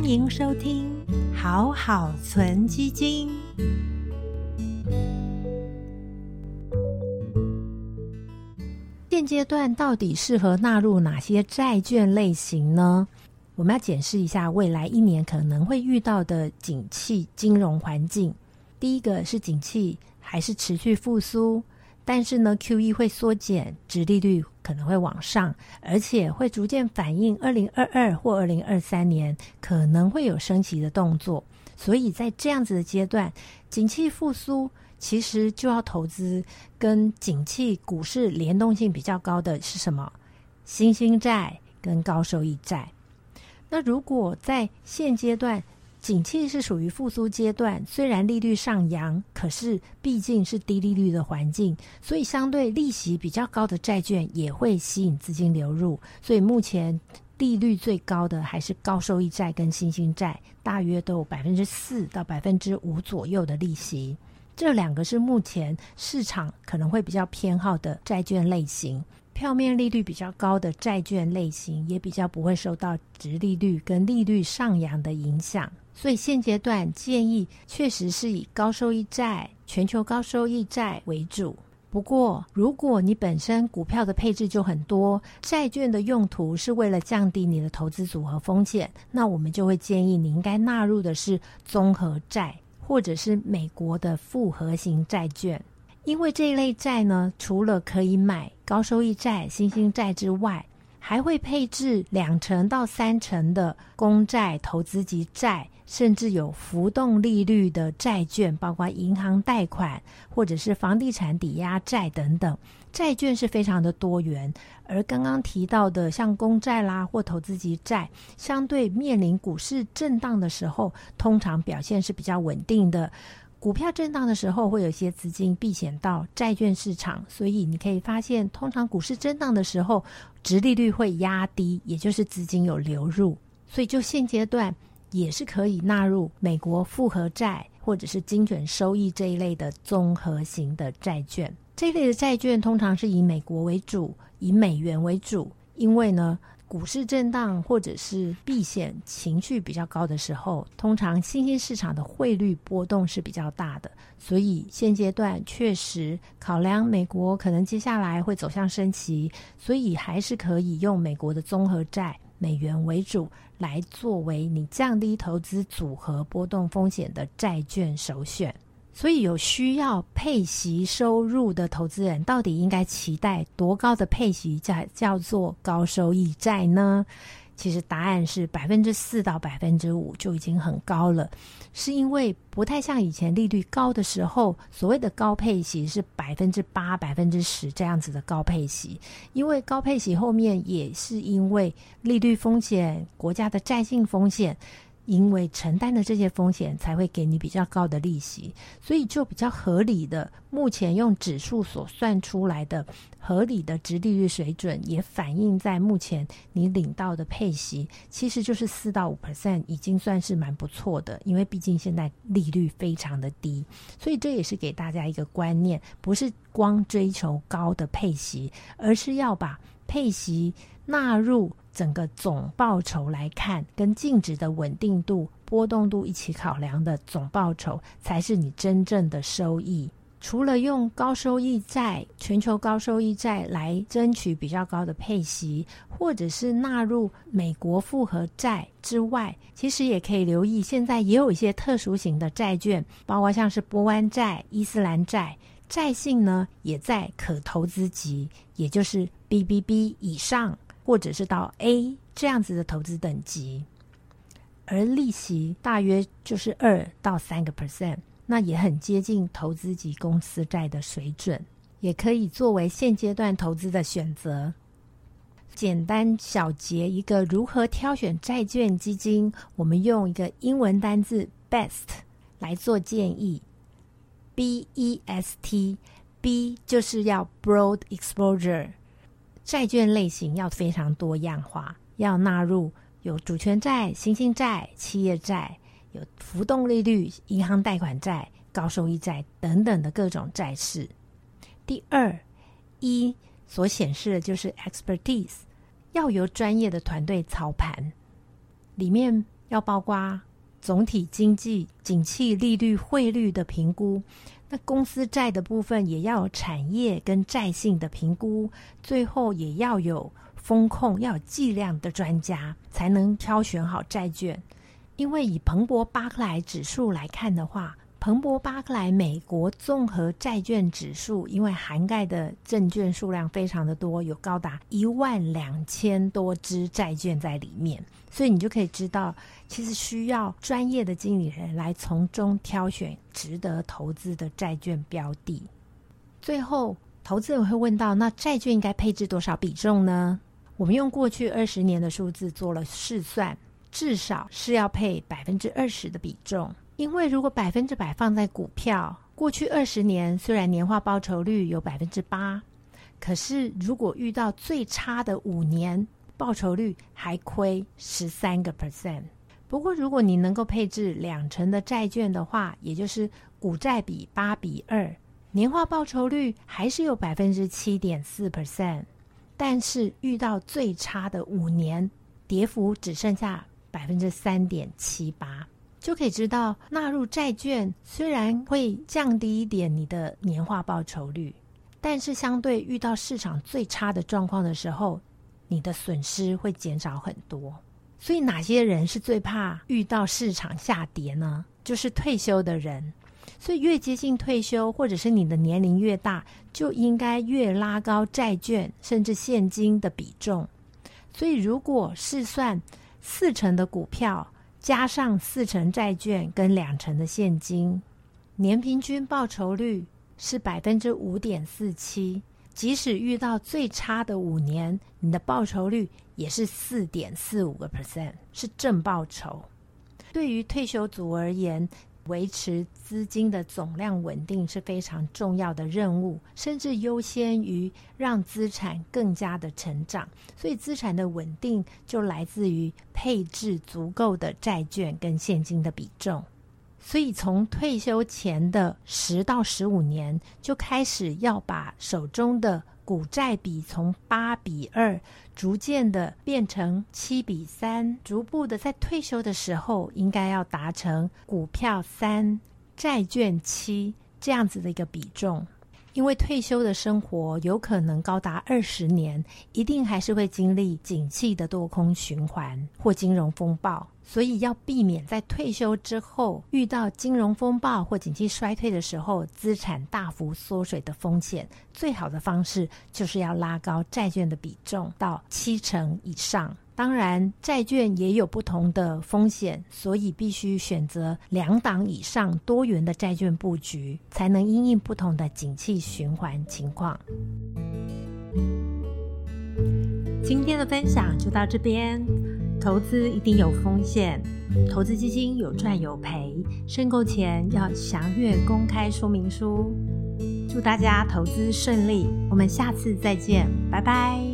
欢迎收听好好存基金。现阶段到底适合纳入哪些债券类型呢？我们要检视一下未来一年可能会遇到的景气金融环境。第一个是景气还是持续复苏，但是呢，Q E 会缩减，殖利率可能会往上，而且会逐渐反映二零二二或二零二三年可能会有升息的动作。所以在这样子的阶段，景气复苏。其实就要投资跟景气股市联动性比较高的是什么？新兴债跟高收益债。那如果在现阶段景气是属于复苏阶段，虽然利率上扬，可是毕竟是低利率的环境，所以相对利息比较高的债券也会吸引资金流入。所以目前利率最高的还是高收益债跟新兴债，大约都有百分之四到百分之五左右的利息。这两个是目前市场可能会比较偏好的债券类型，票面利率比较高的债券类型，也比较不会受到值利率跟利率上扬的影响。所以现阶段建议确实是以高收益债、全球高收益债为主。不过，如果你本身股票的配置就很多，债券的用途是为了降低你的投资组合风险，那我们就会建议你应该纳入的是综合债。或者是美国的复合型债券，因为这一类债呢，除了可以买高收益债、新兴债之外，还会配置两成到三成的公债、投资级债，甚至有浮动利率的债券，包括银行贷款或者是房地产抵押债等等。债券是非常的多元，而刚刚提到的像公债啦或投资级债，相对面临股市震荡的时候，通常表现是比较稳定的。股票震荡的时候，会有一些资金避险到债券市场，所以你可以发现，通常股市震荡的时候，值利率会压低，也就是资金有流入。所以就现阶段，也是可以纳入美国复合债或者是精准收益这一类的综合型的债券。这一类的债券通常是以美国为主，以美元为主，因为呢，股市震荡或者是避险情绪比较高的时候，通常新兴市场的汇率波动是比较大的，所以现阶段确实考量美国可能接下来会走向升息，所以还是可以用美国的综合债，美元为主，来作为你降低投资组合波动风险的债券首选。所以，有需要配息收入的投资人，到底应该期待多高的配息叫叫做高收益债呢？其实答案是百分之四到百分之五就已经很高了，是因为不太像以前利率高的时候，所谓的高配息是百分之八、百分之十这样子的高配息，因为高配息后面也是因为利率风险、国家的债性风险。因为承担的这些风险，才会给你比较高的利息，所以就比较合理的。目前用指数所算出来的合理的值利率水准，也反映在目前你领到的配息，其实就是四到五 percent，已经算是蛮不错的。因为毕竟现在利率非常的低，所以这也是给大家一个观念，不是光追求高的配息，而是要把配息纳入。整个总报酬来看，跟净值的稳定度、波动度一起考量的总报酬，才是你真正的收益。除了用高收益债、全球高收益债来争取比较高的配息，或者是纳入美国复合债之外，其实也可以留意，现在也有一些特殊型的债券，包括像是波湾债、伊斯兰债，债性呢也在可投资级，也就是 BBB 以上。或者是到 A 这样子的投资等级，而利息大约就是二到三个 percent，那也很接近投资级公司债的水准，也可以作为现阶段投资的选择。简单小结一个如何挑选债券基金，我们用一个英文单字 best 来做建议，B E S T，B 就是要 broad exposure。债券类型要非常多样化，要纳入有主权债、新兴债、企业债，有浮动利率、银行贷款债、高收益债等等的各种债市。第二，一所显示的就是 expertise，要由专业的团队操盘，里面要包括总体经济、景气、利率、汇率的评估。那公司债的部分也要有产业跟债性的评估，最后也要有风控，要有计量的专家才能挑选好债券。因为以彭博巴克莱指数来看的话，彭博巴克莱美国综合债券指数，因为涵盖的证券数量非常的多，有高达一万两千多只债券在里面，所以你就可以知道，其实需要专业的经理人来从中挑选值得投资的债券标的。最后，投资人会问到，那债券应该配置多少比重呢？我们用过去二十年的数字做了试算，至少是要配百分之二十的比重。因为如果百分之百放在股票，过去二十年虽然年化报酬率有百分之八，可是如果遇到最差的五年，报酬率还亏十三个 percent。不过如果你能够配置两成的债券的话，也就是股债比八比二，年化报酬率还是有百分之七点四 percent。但是遇到最差的五年，跌幅只剩下百分之三点七八。就可以知道，纳入债券虽然会降低一点你的年化报酬率，但是相对遇到市场最差的状况的时候，你的损失会减少很多。所以，哪些人是最怕遇到市场下跌呢？就是退休的人。所以，越接近退休，或者是你的年龄越大，就应该越拉高债券甚至现金的比重。所以，如果试算四成的股票。加上四成债券跟两成的现金，年平均报酬率是百分之五点四七。即使遇到最差的五年，你的报酬率也是四点四五个 percent，是正报酬。对于退休族而言，维持资金的总量稳定是非常重要的任务，甚至优先于让资产更加的成长。所以，资产的稳定就来自于配置足够的债券跟现金的比重。所以，从退休前的十到十五年就开始要把手中的。股债比从八比二逐渐的变成七比三，逐步的在退休的时候应该要达成股票三、债券七这样子的一个比重。因为退休的生活有可能高达二十年，一定还是会经历景气的多空循环或金融风暴。所以要避免在退休之后遇到金融风暴或景气衰退的时候，资产大幅缩水的风险，最好的方式就是要拉高债券的比重到七成以上。当然，债券也有不同的风险，所以必须选择两档以上多元的债券布局，才能因应不同的景气循环情况。今天的分享就到这边。投资一定有风险，投资基金有赚有赔，申购前要详阅公开说明书。祝大家投资顺利，我们下次再见，拜拜。